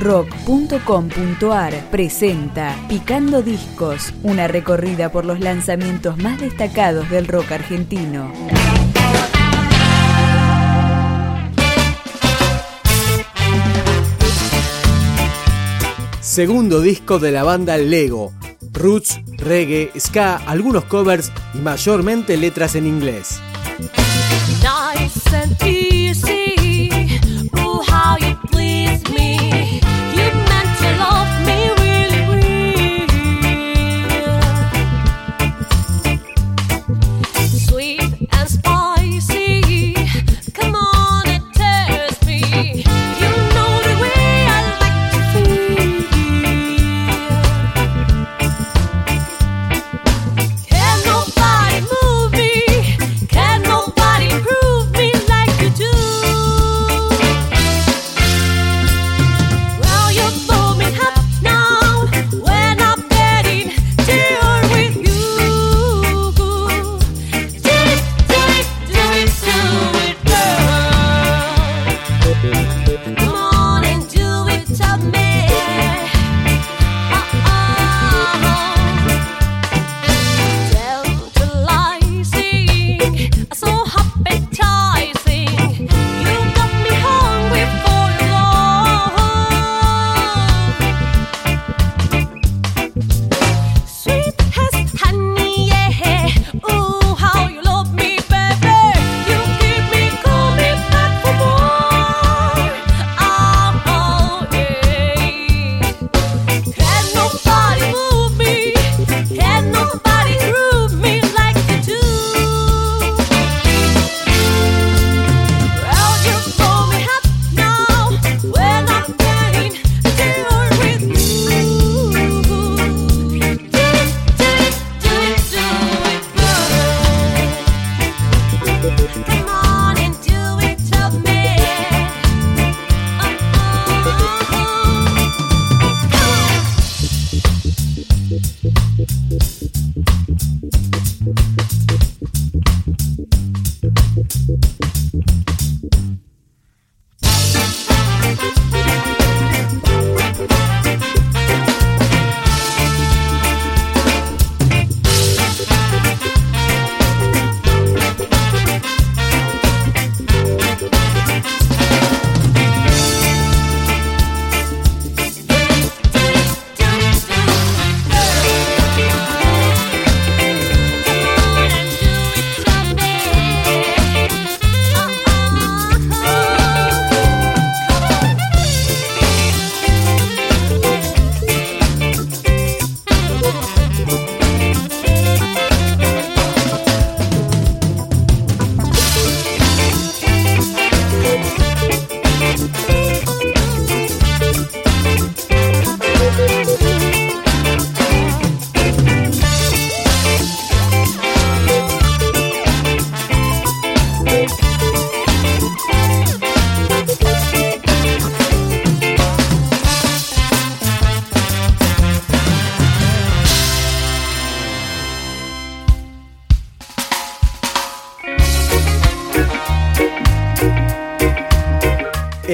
rock.com.ar presenta Picando Discos, una recorrida por los lanzamientos más destacados del rock argentino. Segundo disco de la banda Lego, roots, reggae, ska, algunos covers y mayormente letras en inglés. Nice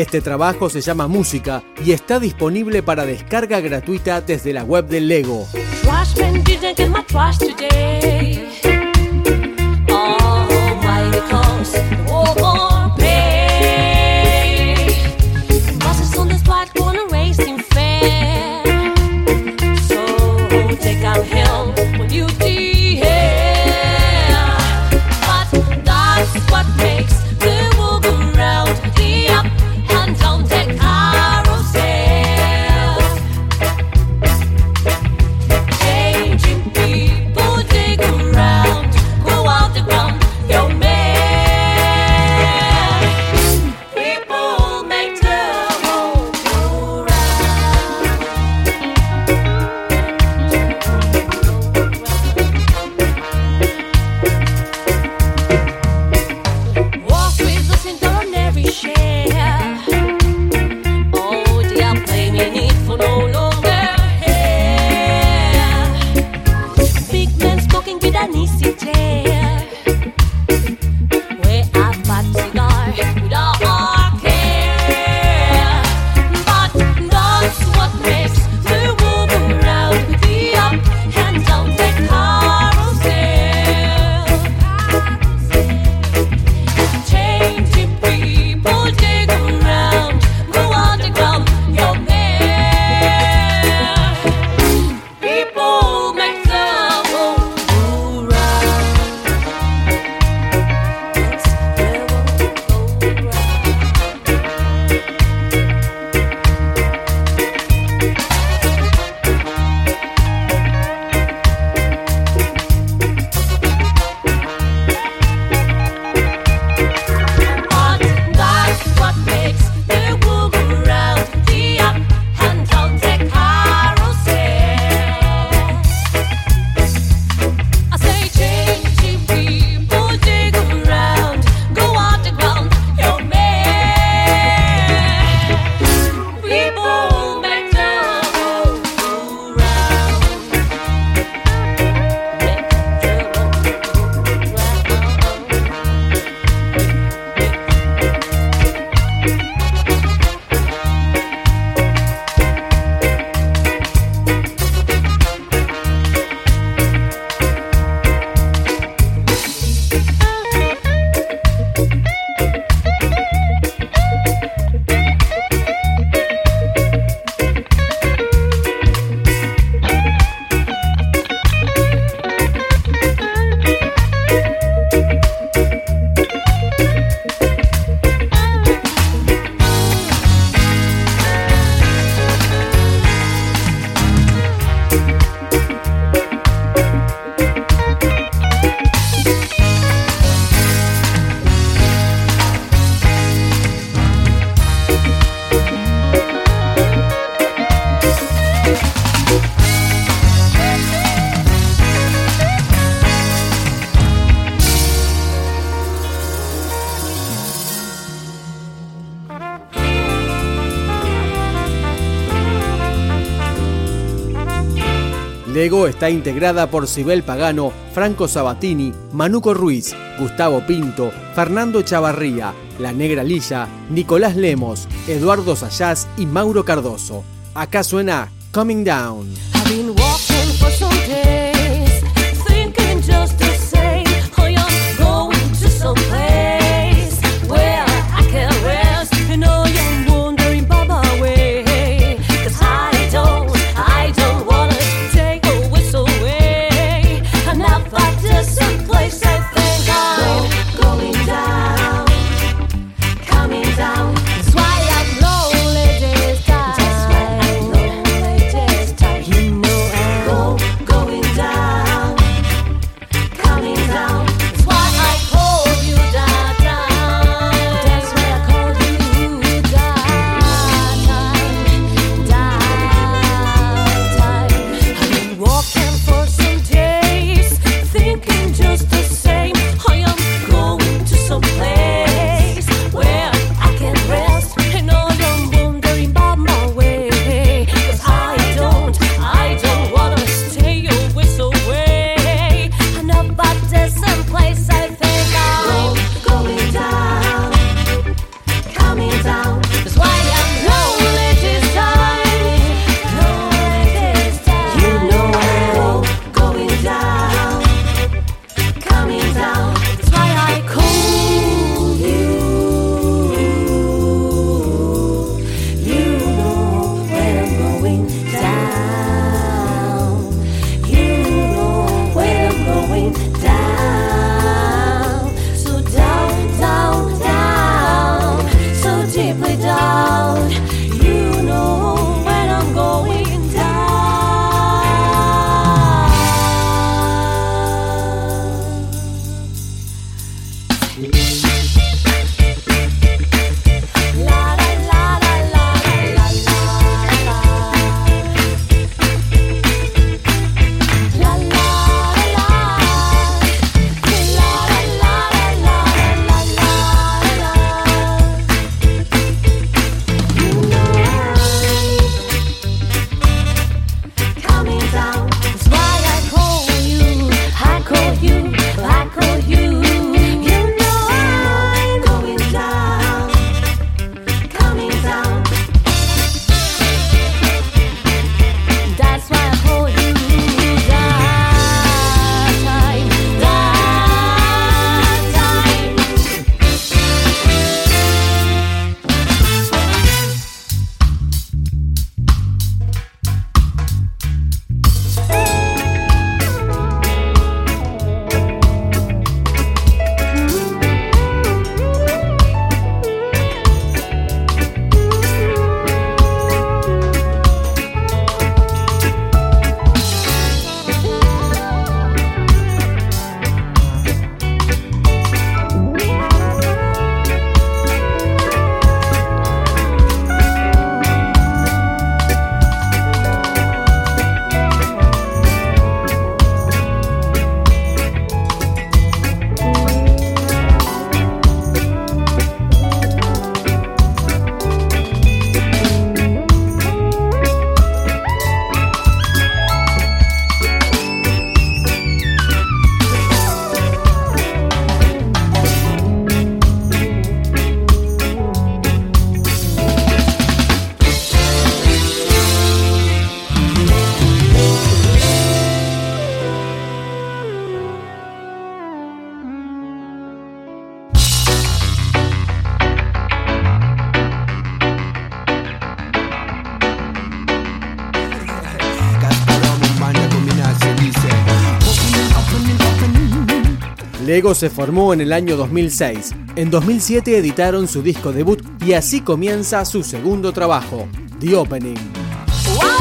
Este trabajo se llama Música y está disponible para descarga gratuita desde la web del Lego. Lego está integrada por Sibel Pagano, Franco Sabatini, Manuco Ruiz, Gustavo Pinto, Fernando Chavarría, La Negra Lilla, Nicolás Lemos, Eduardo Sayas y Mauro Cardoso. Acá suena Coming Down. I've been Lego se formó en el año 2006. En 2007 editaron su disco debut y así comienza su segundo trabajo, The Opening. Wow,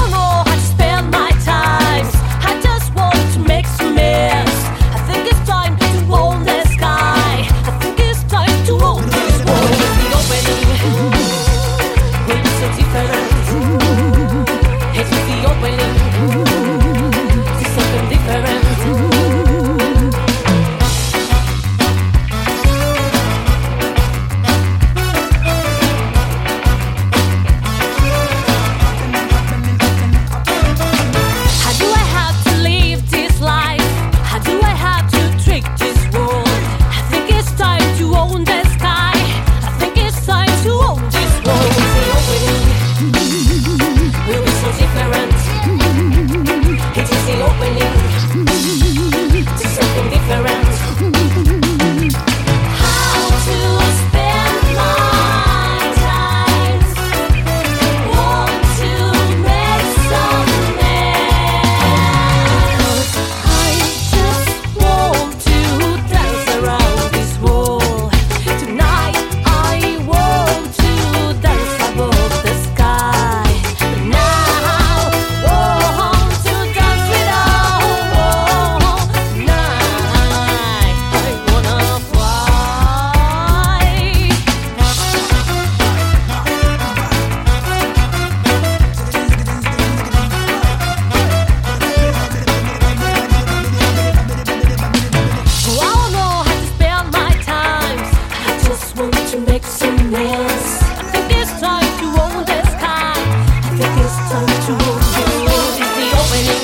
So the opening.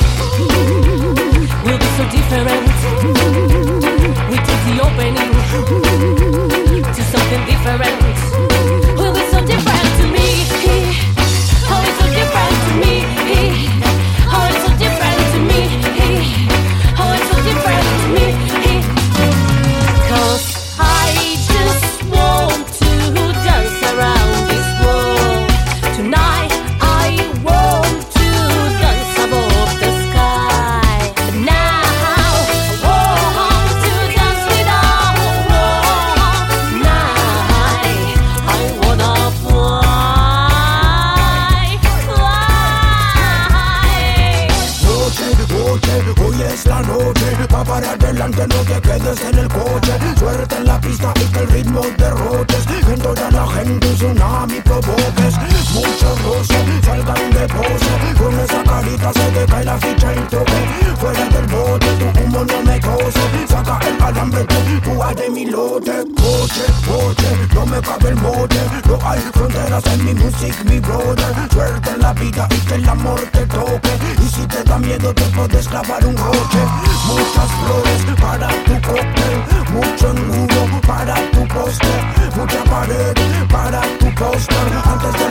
We'll be so different. Mucho roce, salgan de pose Con esa carita se te cae la ficha en toque Fuera del bote, tu humo no me cose. Saca el alambre, tú de mi lote. Coche, coche, no me cabe el bote. No hay fronteras en mi music, mi brother. Suerte en la vida y que el amor te toque. Y si te da miedo te puedes clavar un roche. Muchas flores para tu cóctel. Mucho nudo para tu póster. Mucha pared para tu póster. Antes de